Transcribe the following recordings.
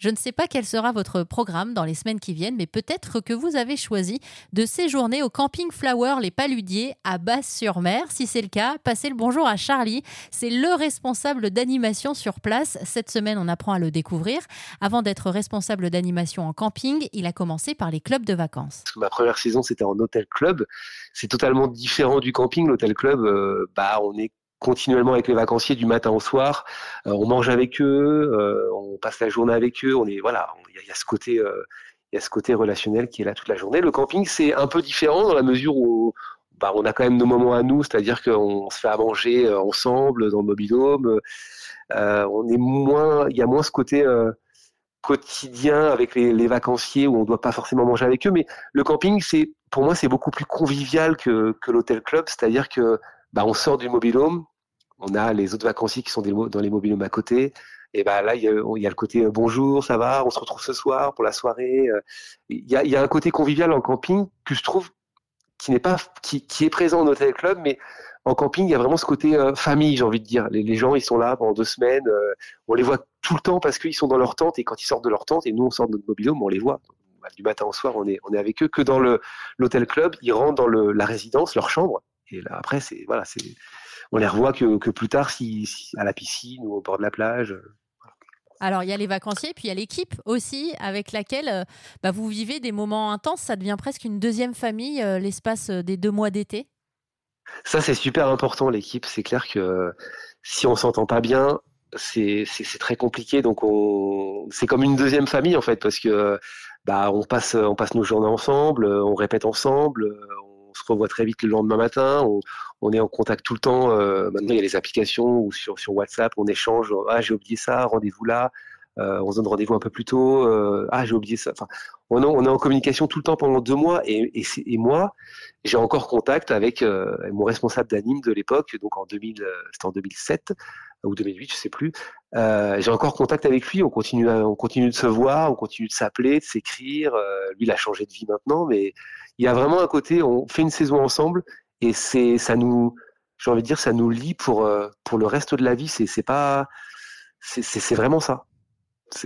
Je ne sais pas quel sera votre programme dans les semaines qui viennent, mais peut-être que vous avez choisi de séjourner au camping Flower Les Paludiers à Basse-sur-Mer. Si c'est le cas, passez le bonjour à Charlie. C'est le responsable d'animation sur place. Cette semaine, on apprend à le découvrir. Avant d'être responsable d'animation en camping, il a commencé par les clubs de vacances. Ma première saison, c'était en hôtel club. C'est totalement différent du camping. L'hôtel club, euh, bah, on est continuellement avec les vacanciers du matin au soir. Euh, on mange avec eux, euh, on passe la journée avec eux. On est voilà, il y, a ce côté, euh, il y a ce côté relationnel qui est là toute la journée. Le camping c'est un peu différent dans la mesure où bah, on a quand même nos moments à nous, c'est-à-dire qu'on se fait à manger ensemble dans le mobilhome. on est moins, il y a moins ce côté quotidien avec les, vacanciers où on ne doit pas forcément manger avec eux. Mais le camping, c'est pour moi, c'est beaucoup plus convivial que, que l'hôtel club, c'est-à-dire que bah, on sort du mobilhome, on a les autres vacanciers qui sont dans les mobilhomes à côté. Et bah là, il y a, le côté euh, bonjour, ça va, on se retrouve ce soir pour la soirée. Euh. Il y a, un côté convivial en camping que je trouve qui n'est pas qui, est présent en hôtel club, mais en camping, il y a vraiment ce côté euh, famille, j'ai envie de dire. Les, gens, ils sont là pendant deux semaines. on les voit tout le temps parce qu'ils sont dans leur tente et quand ils sortent de leur tente et nous on sort de notre mobilhome, on les voit. Bah, du matin au soir, on est avec eux. Que dans l'hôtel club, ils rentrent dans la résidence, leur chambre, et là après c'est voilà c'est on les revoit que, que plus tard, si, à la piscine ou au bord de la plage. Alors, il y a les vacanciers, puis il y a l'équipe aussi, avec laquelle euh, bah, vous vivez des moments intenses. Ça devient presque une deuxième famille, euh, l'espace euh, des deux mois d'été. Ça, c'est super important, l'équipe. C'est clair que si on s'entend pas bien, c'est très compliqué. Donc, on, c'est comme une deuxième famille, en fait, parce que bah, on, passe, on passe nos journées ensemble, on répète ensemble, on se revoit très vite le lendemain matin, on, est en contact tout le temps. Euh, maintenant, il y a les applications ou sur, sur WhatsApp, on échange. Ah, j'ai oublié ça, rendez-vous là. Euh, on se donne rendez-vous un peu plus tôt. Euh, ah, j'ai oublié ça. Enfin, on, est en communication tout le temps pendant deux mois. Et, moi, j'ai encore contact avec mon responsable d'anime de l'époque, donc en 2000, c'était en 2007 ou 2008, je sais plus. j'ai encore contact avec lui. On continue, on continue de se voir, on continue de s'appeler, de s'écrire. lui, il a changé de vie maintenant, mais il y a vraiment un côté, on fait une saison ensemble et c'est, ça nous, j'ai envie de dire, ça nous lie pour euh, pour le reste de la vie. C'est, pas, c'est vraiment ça.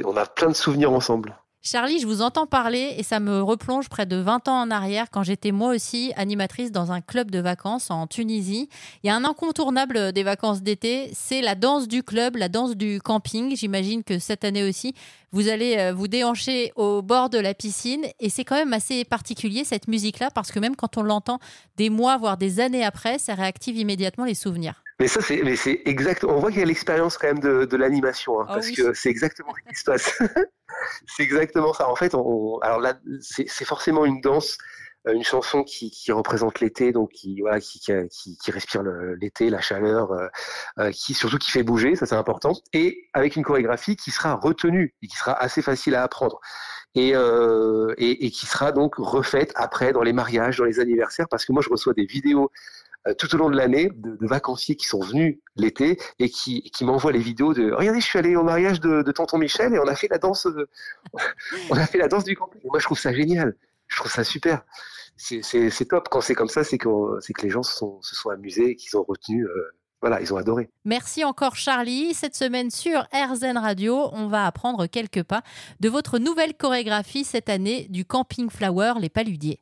On a plein de souvenirs ensemble. Charlie, je vous entends parler et ça me replonge près de 20 ans en arrière quand j'étais moi aussi animatrice dans un club de vacances en Tunisie. Il y a un incontournable des vacances d'été, c'est la danse du club, la danse du camping. J'imagine que cette année aussi, vous allez euh, vous déhancher au bord de la piscine et c'est quand même assez particulier cette musique-là parce que même quand on l'entend des mois, voire des années après, ça réactive immédiatement les souvenirs. Mais ça, c'est, mais c'est exact. On voit qu'il y a l'expérience quand même de, de l'animation, hein, ah parce que c'est exactement ce qui se passe. c'est exactement ça. En fait, on, alors là, c'est, c'est forcément une danse, une chanson qui, représente l'été, donc qui, voilà, qui, respire l'été, la chaleur, euh, euh, qui surtout qui fait bouger, ça c'est important, et avec une chorégraphie qui sera retenue et qui sera assez facile à apprendre. Et, euh, et, qui sera donc refaite après dans les mariages, dans les anniversaires, parce que moi je reçois des vidéos euh, tout au long de l'année de, de, vacanciers qui sont venus l'été et qui, qui m'envoient les vidéos de regardez je suis allé au mariage de, de tonton Michel et on a fait la danse on a fait la danse du camping moi je trouve ça génial je trouve ça super c'est top quand c'est comme ça c'est que les gens se sont, se sont amusés qu'ils ont retenu euh, voilà, ils ont adoré. Merci encore Charlie. Cette semaine sur RZN Radio, on va apprendre quelques pas de votre nouvelle chorégraphie cette année du Camping Flower Les Paludiers.